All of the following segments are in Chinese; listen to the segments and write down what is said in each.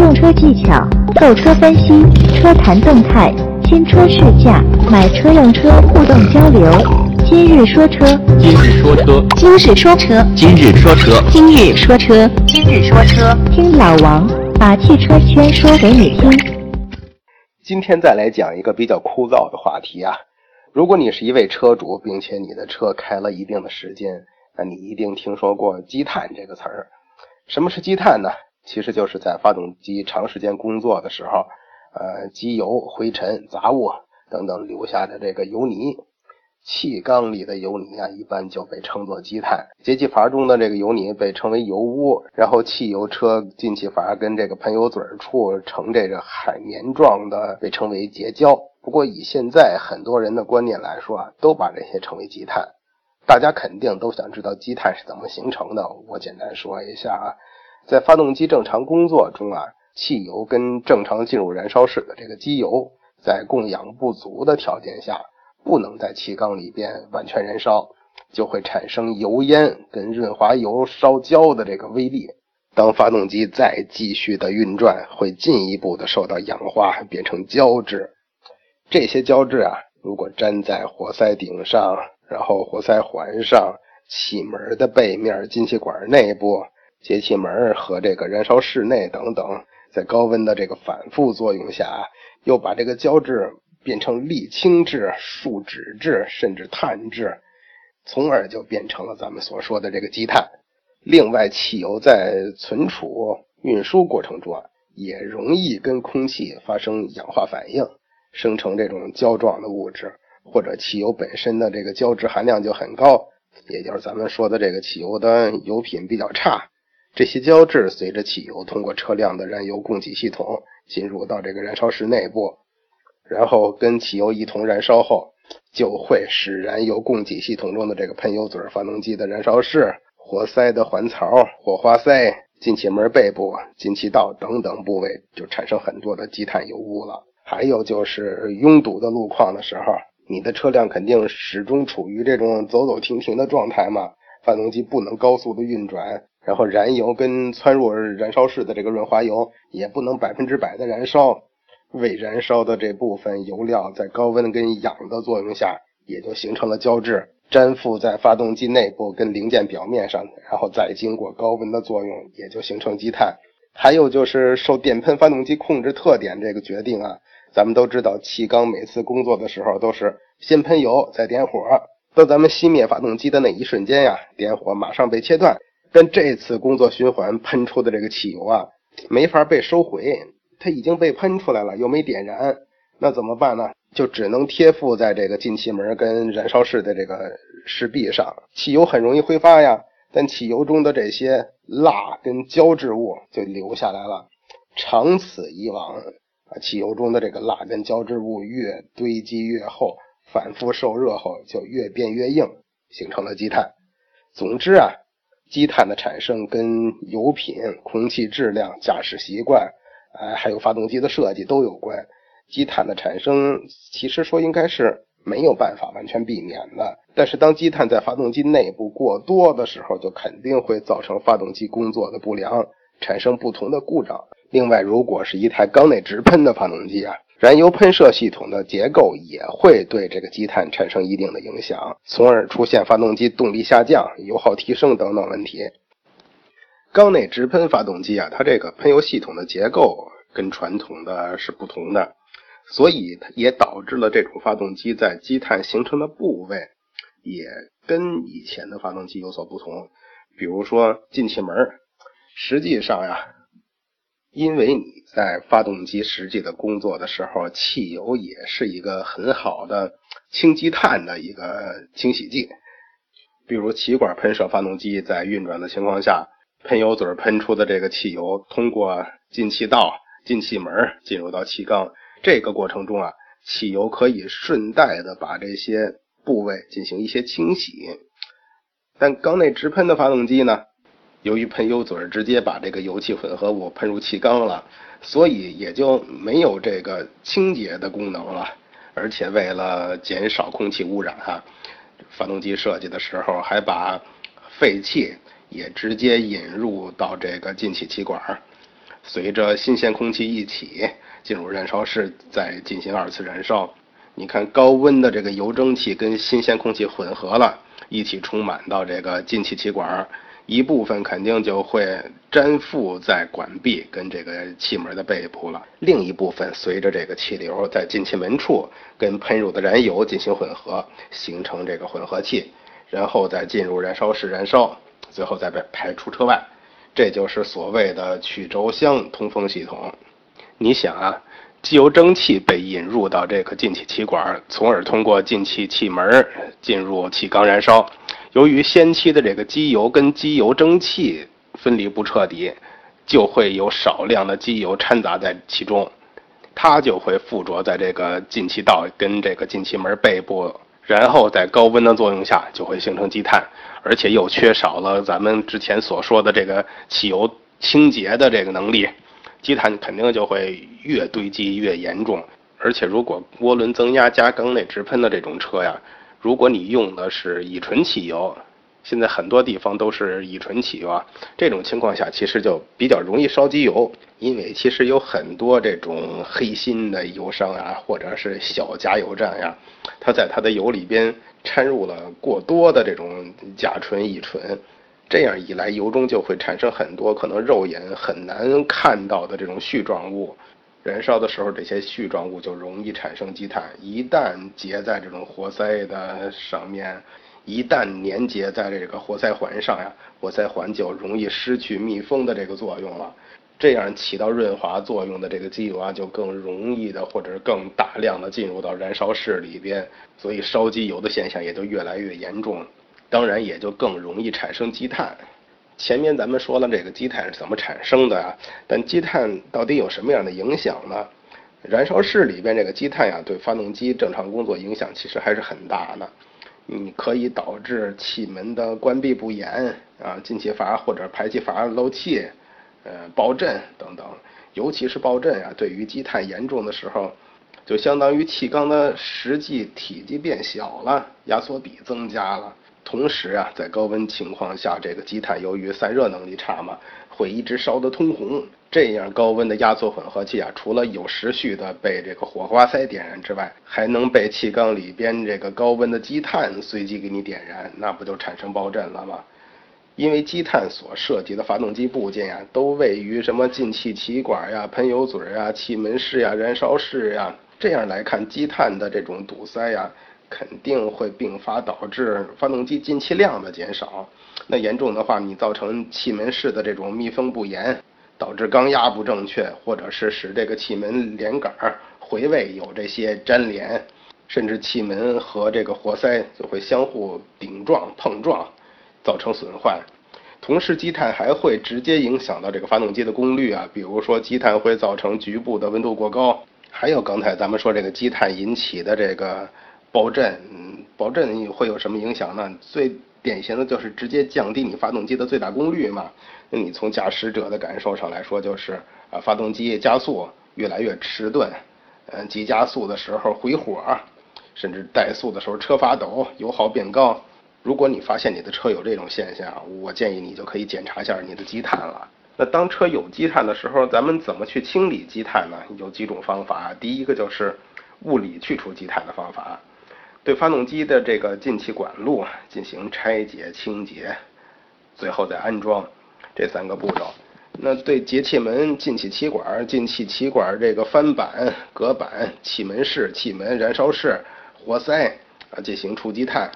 用车技巧、购车分析、车谈动态、新车试驾、买车用车互动交流。今日说车，今日说车，今日说车，今日说车，今日说车，今日说车，听老王把汽车圈说给你听。今天再来讲一个比较枯燥的话题啊。如果你是一位车主，并且你的车开了一定的时间，那你一定听说过积碳这个词儿。什么是积碳呢？其实就是在发动机长时间工作的时候，呃，机油、灰尘、杂物等等留下的这个油泥。气缸里的油泥啊，一般就被称作积碳。节气阀中的这个油泥被称为油污，然后汽油车进气阀跟这个喷油嘴处呈这个海绵状的，被称为结胶。不过以现在很多人的观念来说啊，都把这些称为积碳。大家肯定都想知道积碳是怎么形成的。我简单说一下啊，在发动机正常工作中啊，汽油跟正常进入燃烧室的这个机油，在供氧不足的条件下，不能在气缸里边完全燃烧，就会产生油烟跟润滑油烧焦的这个威力。当发动机再继续的运转，会进一步的受到氧化，变成胶质。这些胶质啊，如果粘在活塞顶上，然后活塞环上、气门的背面、进气管内部、节气门和这个燃烧室内等等，在高温的这个反复作用下，又把这个胶质变成沥青质、树脂质，甚至碳质，从而就变成了咱们所说的这个积碳。另外，汽油在存储、运输过程中啊，也容易跟空气发生氧化反应。生成这种胶状的物质，或者汽油本身的这个胶质含量就很高，也就是咱们说的这个汽油的油品比较差。这些胶质随着汽油通过车辆的燃油供给系统进入到这个燃烧室内部，然后跟汽油一同燃烧后，就会使燃油供给系统中的这个喷油嘴、发动机的燃烧室、活塞的环槽、火花塞、进气门背部、进气道等等部位就产生很多的积碳油污了。还有就是拥堵的路况的时候，你的车辆肯定始终处于这种走走停停的状态嘛，发动机不能高速的运转，然后燃油跟窜入燃烧室的这个润滑油也不能百分之百的燃烧，未燃烧的这部分油料在高温跟氧的作用下，也就形成了胶质，粘附在发动机内部跟零件表面上，然后再经过高温的作用，也就形成积碳。还有就是受电喷发动机控制特点这个决定啊。咱们都知道，气缸每次工作的时候都是先喷油，再点火。当咱们熄灭发动机的那一瞬间呀，点火马上被切断。但这次工作循环喷出的这个汽油啊，没法被收回，它已经被喷出来了，又没点燃，那怎么办呢？就只能贴附在这个进气门跟燃烧室的这个室壁上。汽油很容易挥发呀，但汽油中的这些蜡跟胶质物就留下来了。长此以往。啊，汽油中的这个蜡跟胶质物越堆积越厚，反复受热后就越变越硬，形成了积碳。总之啊，积碳的产生跟油品、空气质量、驾驶习惯，哎，还有发动机的设计都有关。积碳的产生，其实说应该是没有办法完全避免的。但是当积碳在发动机内部过多的时候，就肯定会造成发动机工作的不良，产生不同的故障。另外，如果是一台缸内直喷的发动机啊，燃油喷射系统的结构也会对这个积碳产生一定的影响，从而出现发动机动力下降、油耗提升等等问题。缸内直喷发动机啊，它这个喷油系统的结构跟传统的是不同的，所以也导致了这种发动机在积碳形成的部位也跟以前的发动机有所不同。比如说进气门，实际上呀。因为你在发动机实际的工作的时候，汽油也是一个很好的清积碳的一个清洗剂。比如气管喷射发动机在运转的情况下，喷油嘴喷出的这个汽油通过进气道、进气门进入到气缸，这个过程中啊，汽油可以顺带的把这些部位进行一些清洗。但缸内直喷的发动机呢？由于喷油嘴直接把这个油气混合物喷入气缸了，所以也就没有这个清洁的功能了。而且为了减少空气污染，哈，发动机设计的时候还把废气也直接引入到这个进气气管，随着新鲜空气一起进入燃烧室，再进行二次燃烧。你看，高温的这个油蒸气跟新鲜空气混合了，一起充满到这个进气气管，一部分肯定就会粘附在管壁跟这个气门的背部了，另一部分随着这个气流在进气门处跟喷入的燃油进行混合，形成这个混合气，然后再进入燃烧室燃烧，最后再被排出车外。这就是所谓的曲轴箱通风系统。你想啊。机油蒸汽被引入到这个进气气管，从而通过进气气门进入气缸燃烧。由于先期的这个机油跟机油蒸汽分离不彻底，就会有少量的机油掺杂在其中，它就会附着在这个进气道跟这个进气门背部，然后在高温的作用下就会形成积碳，而且又缺少了咱们之前所说的这个汽油清洁的这个能力。积碳肯定就会越堆积越严重，而且如果涡轮增压加缸内直喷的这种车呀，如果你用的是乙醇汽油，现在很多地方都是乙醇汽油啊，这种情况下其实就比较容易烧机油，因为其实有很多这种黑心的油商啊，或者是小加油站呀，它在它的油里边掺入了过多的这种甲醇、乙醇。这样一来，油中就会产生很多可能肉眼很难看到的这种絮状物。燃烧的时候，这些絮状物就容易产生积碳。一旦结在这种活塞的上面，一旦粘结在这个活塞环上呀，活塞环就容易失去密封的这个作用了。这样起到润滑作用的这个机油啊，就更容易的或者是更大量的进入到燃烧室里边，所以烧机油的现象也就越来越严重。当然也就更容易产生积碳。前面咱们说了这个积碳是怎么产生的啊？但积碳到底有什么样的影响呢？燃烧室里边这个积碳呀，对发动机正常工作影响其实还是很大的。你可以导致气门的关闭不严啊，进气阀或者排气阀漏气，呃，爆震等等。尤其是爆震啊，对于积碳严重的时候。就相当于气缸的实际体积变小了，压缩比增加了。同时啊，在高温情况下，这个积碳由于散热能力差嘛，会一直烧得通红。这样高温的压缩混合气啊，除了有时序的被这个火花塞点燃之外，还能被气缸里边这个高温的积碳随机给你点燃，那不就产生爆震了吗？因为积碳所涉及的发动机部件呀，都位于什么进气气管呀、喷油嘴啊、气门室呀、燃烧室呀。这样来看，积碳的这种堵塞呀，肯定会并发导致发动机进气量的减少。那严重的话，你造成气门室的这种密封不严，导致缸压不正确，或者是使这个气门连杆回位有这些粘连，甚至气门和这个活塞就会相互顶撞碰撞，造成损坏。同时，积碳还会直接影响到这个发动机的功率啊，比如说积碳会造成局部的温度过高。还有刚才咱们说这个积碳引起的这个爆震，嗯爆震会有什么影响呢？最典型的就是直接降低你发动机的最大功率嘛。那你从驾驶者的感受上来说，就是啊，发动机加速越来越迟钝，嗯，急加速的时候回火，甚至怠速的时候车发抖，油耗变高。如果你发现你的车有这种现象，我建议你就可以检查一下你的积碳了。那当车有积碳的时候，咱们怎么去清理积碳呢？有几种方法。第一个就是物理去除积碳的方法，对发动机的这个进气管路进行拆解清洁，最后再安装，这三个步骤。那对节气门、进气气管、进气气管这个翻板、隔板、气门室、气门、燃烧室、活塞啊进行除积碳，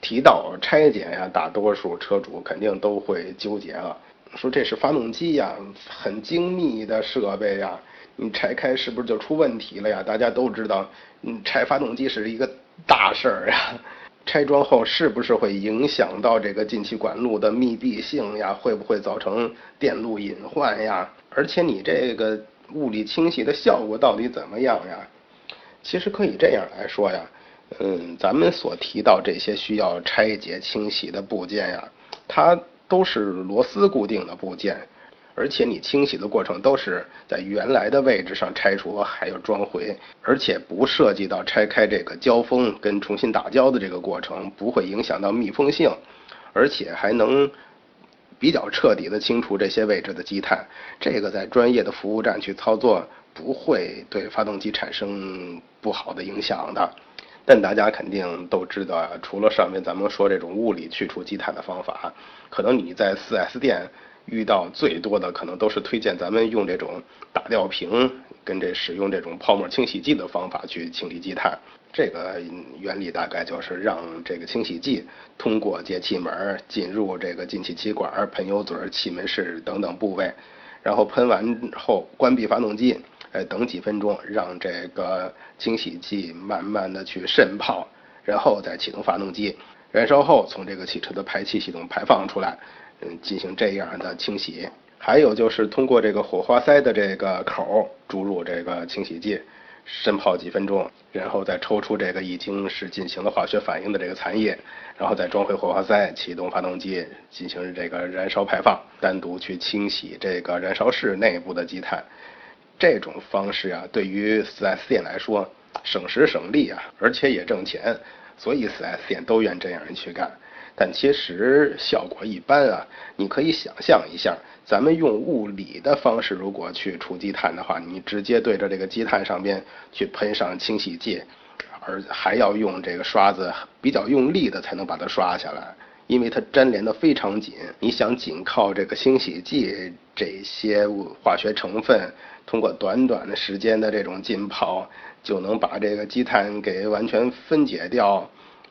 提到拆解呀，大多数车主肯定都会纠结了。说这是发动机呀，很精密的设备呀，你拆开是不是就出问题了呀？大家都知道，嗯，拆发动机是一个大事儿呀。拆装后是不是会影响到这个进气管路的密闭性呀？会不会造成电路隐患呀？而且你这个物理清洗的效果到底怎么样呀？其实可以这样来说呀，嗯，咱们所提到这些需要拆解清洗的部件呀，它。都是螺丝固定的部件，而且你清洗的过程都是在原来的位置上拆除，还有装回，而且不涉及到拆开这个胶封跟重新打胶的这个过程，不会影响到密封性，而且还能比较彻底的清除这些位置的积碳。这个在专业的服务站去操作，不会对发动机产生不好的影响的。但大家肯定都知道，除了上面咱们说这种物理去除积碳的方法，可能你在 4S 店遇到最多的，可能都是推荐咱们用这种打吊瓶跟这使用这种泡沫清洗剂的方法去清理积碳。这个原理大概就是让这个清洗剂通过节气门进入这个进气气管、喷油嘴、气门室等等部位，然后喷完后关闭发动机。哎，等几分钟，让这个清洗剂慢慢的去渗泡，然后再启动发动机，燃烧后从这个汽车的排气系统排放出来，嗯，进行这样的清洗。还有就是通过这个火花塞的这个口注入这个清洗剂，深泡几分钟，然后再抽出这个已经是进行了化学反应的这个残液，然后再装回火花塞，启动发动机进行这个燃烧排放，单独去清洗这个燃烧室内部的积碳。这种方式啊，对于 4S 店来说省时省力啊，而且也挣钱，所以 4S 店都愿这样去干。但其实效果一般啊。你可以想象一下，咱们用物理的方式，如果去除积碳的话，你直接对着这个积碳上边去喷上清洗剂，而还要用这个刷子比较用力的才能把它刷下来。因为它粘连的非常紧，你想仅靠这个清洗剂这些化学成分，通过短短的时间的这种浸泡，就能把这个积碳给完全分解掉，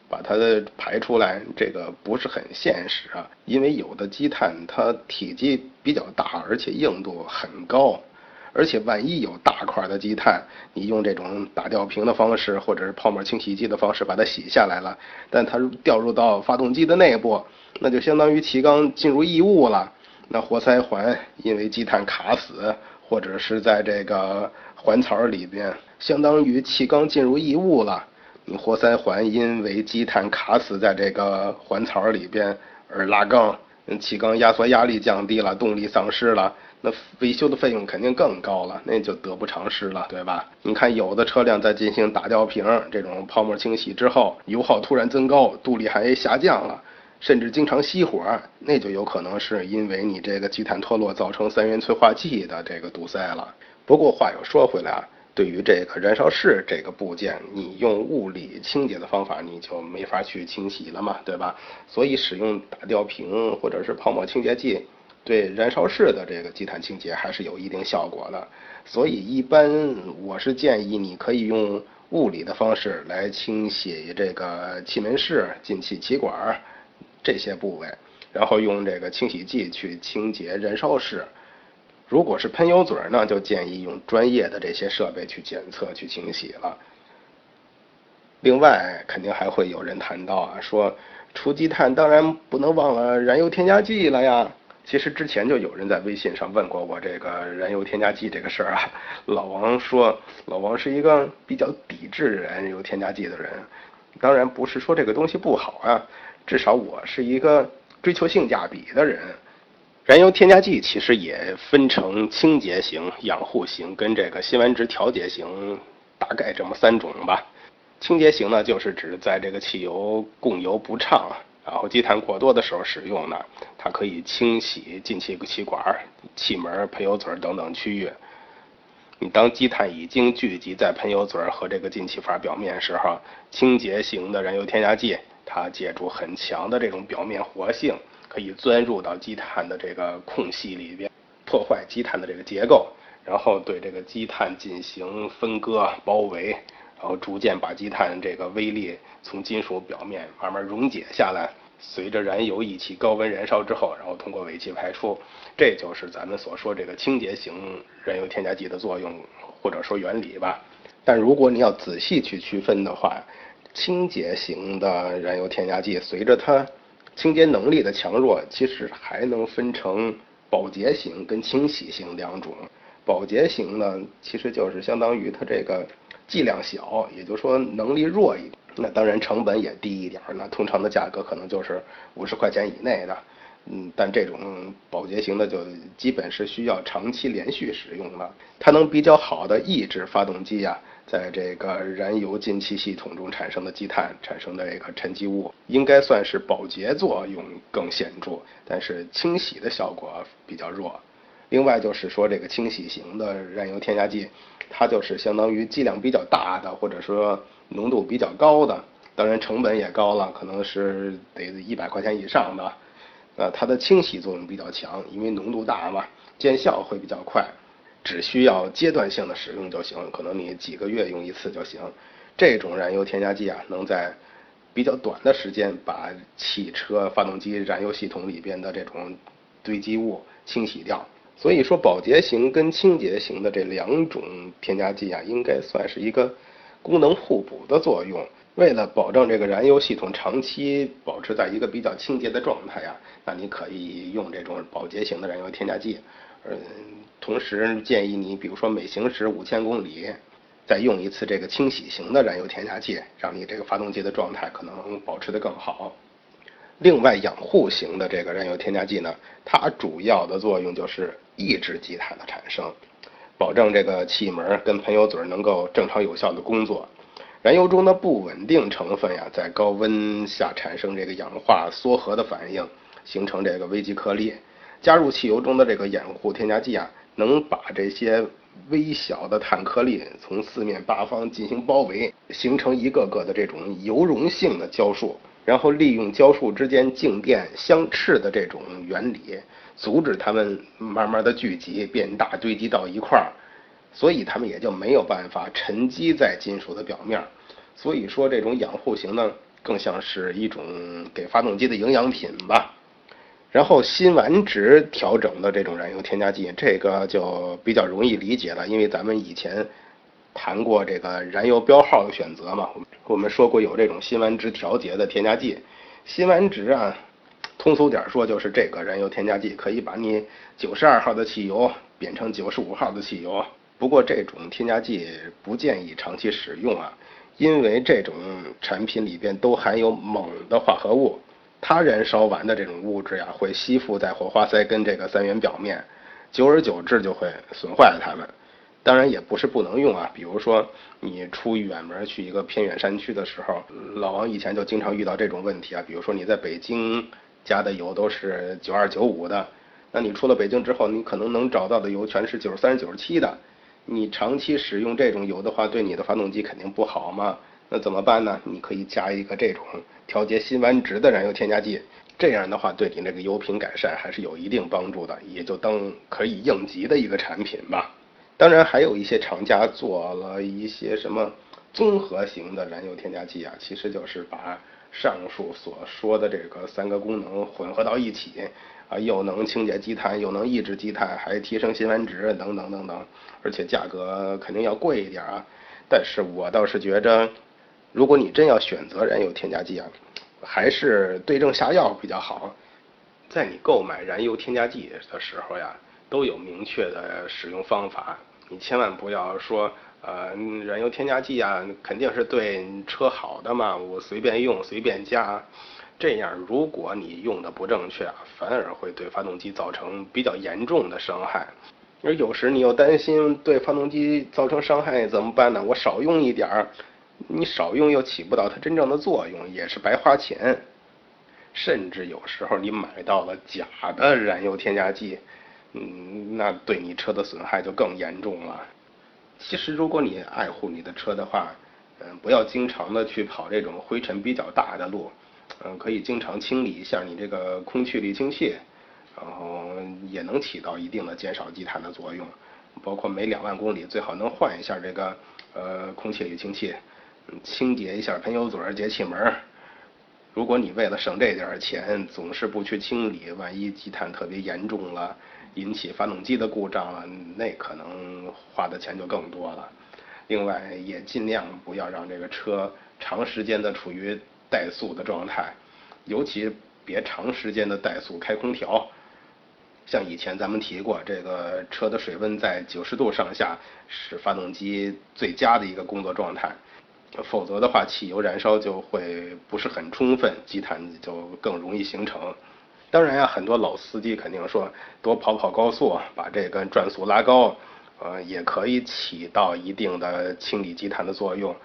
把它的排出来，这个不是很现实啊。因为有的积碳它体积比较大，而且硬度很高。而且万一有大块的积碳，你用这种打吊瓶的方式，或者是泡沫清洗剂的方式把它洗下来了，但它掉入到发动机的内部，那就相当于气缸进入异物了。那活塞环因为积碳卡死，或者是在这个环槽里边，相当于气缸进入异物了。活塞环因为积碳卡死在这个环槽里边而拉缸，气缸压缩压力降低了，动力丧失了。那维修的费用肯定更高了，那就得不偿失了，对吧？你看有的车辆在进行打吊瓶这种泡沫清洗之后，油耗突然增高，动力还下降了，甚至经常熄火，那就有可能是因为你这个积碳脱落造成三元催化剂的这个堵塞了。不过话又说回来啊，对于这个燃烧室这个部件，你用物理清洁的方法你就没法去清洗了嘛，对吧？所以使用打吊瓶或者是泡沫清洁剂。对燃烧室的这个积碳清洁还是有一定效果的，所以一般我是建议你可以用物理的方式来清洗这个气门室、进气气管这些部位，然后用这个清洗剂去清洁燃烧室。如果是喷油嘴呢，就建议用专业的这些设备去检测、去清洗了。另外，肯定还会有人谈到啊，说除积碳当然不能忘了燃油添加剂了呀。其实之前就有人在微信上问过我这个燃油添加剂这个事儿啊，老王说老王是一个比较抵制燃油添加剂的人，当然不是说这个东西不好啊，至少我是一个追求性价比的人。燃油添加剂其实也分成清洁型、养护型跟这个辛烷值调节型，大概这么三种吧。清洁型呢，就是指在这个汽油供油不畅。然后积碳过多的时候使用呢，它可以清洗进气气管、气门、喷油嘴等等区域。你当积碳已经聚集在喷油嘴和这个进气阀表面时候，清洁型的燃油添加剂，它借助很强的这种表面活性，可以钻入到积碳的这个空隙里边，破坏积碳的这个结构，然后对这个积碳进行分割包围。然后逐渐把积碳这个微粒从金属表面慢慢溶解下来，随着燃油一起高温燃烧之后，然后通过尾气排出，这就是咱们所说这个清洁型燃油添加剂的作用或者说原理吧。但如果你要仔细去区分的话，清洁型的燃油添加剂随着它清洁能力的强弱，其实还能分成保洁型跟清洗型两种。保洁型呢，其实就是相当于它这个。剂量小，也就是说能力弱一点，那当然成本也低一点。那通常的价格可能就是五十块钱以内的，嗯，但这种保洁型的就基本是需要长期连续使用的。它能比较好的抑制发动机呀在这个燃油进气系统中产生的积碳产生的这个沉积物，应该算是保洁作用更显著，但是清洗的效果比较弱。另外就是说，这个清洗型的燃油添加剂，它就是相当于剂量比较大的，或者说浓度比较高的，当然成本也高了，可能是得一百块钱以上的。呃，它的清洗作用比较强，因为浓度大嘛，见效会比较快。只需要阶段性的使用就行，可能你几个月用一次就行。这种燃油添加剂啊，能在比较短的时间把汽车发动机燃油系统里边的这种堆积物清洗掉。所以说，保洁型跟清洁型的这两种添加剂啊，应该算是一个功能互补的作用。为了保证这个燃油系统长期保持在一个比较清洁的状态呀，那你可以用这种保洁型的燃油添加剂。嗯。同时建议你，比如说每行驶五千公里，再用一次这个清洗型的燃油添加剂，让你这个发动机的状态可能保持的更好。另外，养护型的这个燃油添加剂呢，它主要的作用就是抑制积碳的产生，保证这个气门跟喷油嘴能够正常有效的工作。燃油中的不稳定成分呀，在高温下产生这个氧化缩合的反应，形成这个微极颗粒。加入汽油中的这个养护添加剂啊。能把这些微小的碳颗粒从四面八方进行包围，形成一个个的这种油溶性的胶束，然后利用胶束之间静电相斥的这种原理，阻止它们慢慢的聚集变大堆积到一块儿，所以它们也就没有办法沉积在金属的表面。所以说，这种养护型呢，更像是一种给发动机的营养品吧。然后辛烷值调整的这种燃油添加剂，这个就比较容易理解了，因为咱们以前谈过这个燃油标号的选择嘛，我们说过有这种辛烷值调节的添加剂。辛烷值啊，通俗点说就是这个燃油添加剂可以把你九十二号的汽油变成九十五号的汽油。不过这种添加剂不建议长期使用啊，因为这种产品里边都含有锰的化合物。它燃烧完的这种物质呀，会吸附在火花塞跟这个三元表面，久而久之就会损坏了它们。当然也不是不能用啊，比如说你出远门去一个偏远山区的时候，老王以前就经常遇到这种问题啊。比如说你在北京加的油都是九二九五的，那你出了北京之后，你可能能找到的油全是九十三、九十七的。你长期使用这种油的话，对你的发动机肯定不好嘛。那怎么办呢？你可以加一个这种调节辛烷值的燃油添加剂，这样的话对你这个油品改善还是有一定帮助的，也就当可以应急的一个产品吧。当然还有一些厂家做了一些什么综合型的燃油添加剂啊，其实就是把上述所说的这个三个功能混合到一起啊，又能清洁积碳，又能抑制积碳，还提升辛烷值等等等等，而且价格肯定要贵一点啊。但是我倒是觉着。如果你真要选择燃油添加剂啊，还是对症下药比较好。在你购买燃油添加剂的时候呀，都有明确的使用方法。你千万不要说，呃，燃油添加剂啊，肯定是对车好的嘛，我随便用随便加。这样，如果你用的不正确啊，反而会对发动机造成比较严重的伤害。而有时你又担心对发动机造成伤害怎么办呢？我少用一点儿。你少用又起不到它真正的作用，也是白花钱。甚至有时候你买到了假的燃油添加剂，嗯，那对你车的损害就更严重了。其实如果你爱护你的车的话，嗯，不要经常的去跑这种灰尘比较大的路，嗯，可以经常清理一下你这个空气滤清器，然后也能起到一定的减少积碳的作用。包括每两万公里最好能换一下这个呃空气滤清器。清洁一下喷油嘴、节气门。如果你为了省这点钱，总是不去清理，万一积碳特别严重了，引起发动机的故障了，那可能花的钱就更多了。另外，也尽量不要让这个车长时间的处于怠速的状态，尤其别长时间的怠速开空调。像以前咱们提过，这个车的水温在九十度上下是发动机最佳的一个工作状态。否则的话，汽油燃烧就会不是很充分，积碳就更容易形成。当然呀，很多老司机肯定说多跑跑高速，把这个转速拉高，呃，也可以起到一定的清理积碳的作用。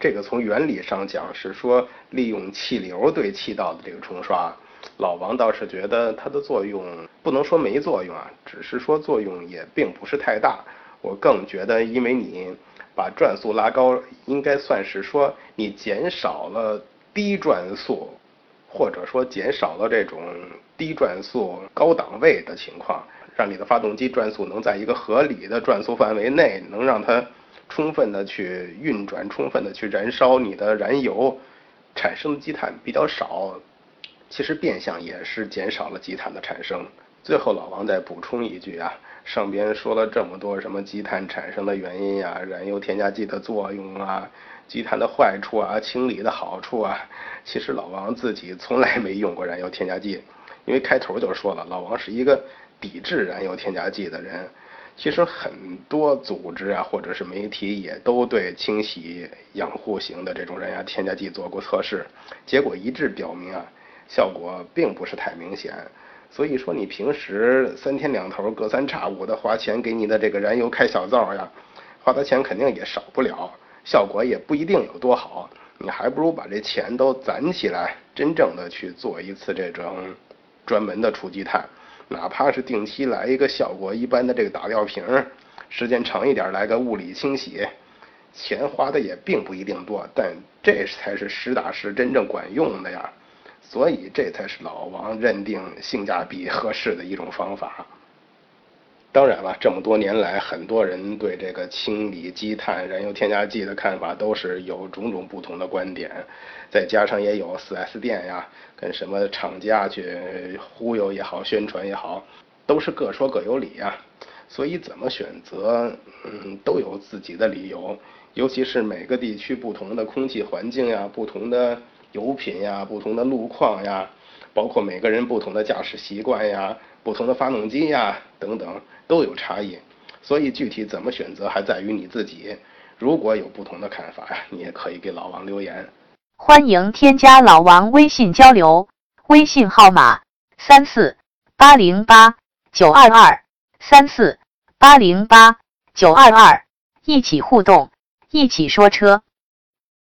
这个从原理上讲是说利用气流对气道的这个冲刷。老王倒是觉得它的作用不能说没作用啊，只是说作用也并不是太大。我更觉得，因为你把转速拉高，应该算是说你减少了低转速，或者说减少了这种低转速高档位的情况，让你的发动机转速能在一个合理的转速范围内，能让它充分的去运转，充分的去燃烧你的燃油，产生的积碳比较少。其实变相也是减少了积碳的产生。最后老王再补充一句啊，上边说了这么多什么积碳产生的原因呀，燃油添加剂的作用啊，积碳的坏处啊，清理的好处啊，其实老王自己从来没用过燃油添加剂，因为开头就说了，老王是一个抵制燃油添加剂的人。其实很多组织啊，或者是媒体也都对清洗养护型的这种燃油添加剂做过测试，结果一致表明啊。效果并不是太明显，所以说你平时三天两头、隔三差五的花钱给你的这个燃油开小灶呀，花的钱肯定也少不了，效果也不一定有多好。你还不如把这钱都攒起来，真正的去做一次这种专门的除积碳，哪怕是定期来一个效果一般的这个打吊瓶，时间长一点来个物理清洗，钱花的也并不一定多，但这才是实打实真正管用的呀。所以这才是老王认定性价比合适的一种方法。当然了，这么多年来，很多人对这个清理积碳、燃油添加剂的看法都是有种种不同的观点。再加上也有 4S 店呀，跟什么厂家去忽悠也好、宣传也好，都是各说各有理呀。所以怎么选择，嗯，都有自己的理由。尤其是每个地区不同的空气环境呀，不同的。油品呀，不同的路况呀，包括每个人不同的驾驶习惯呀，不同的发动机呀等等都有差异，所以具体怎么选择还在于你自己。如果有不同的看法呀，你也可以给老王留言。欢迎添加老王微信交流，微信号码三四八零八九二二三四八零八九二二，一起互动，一起说车。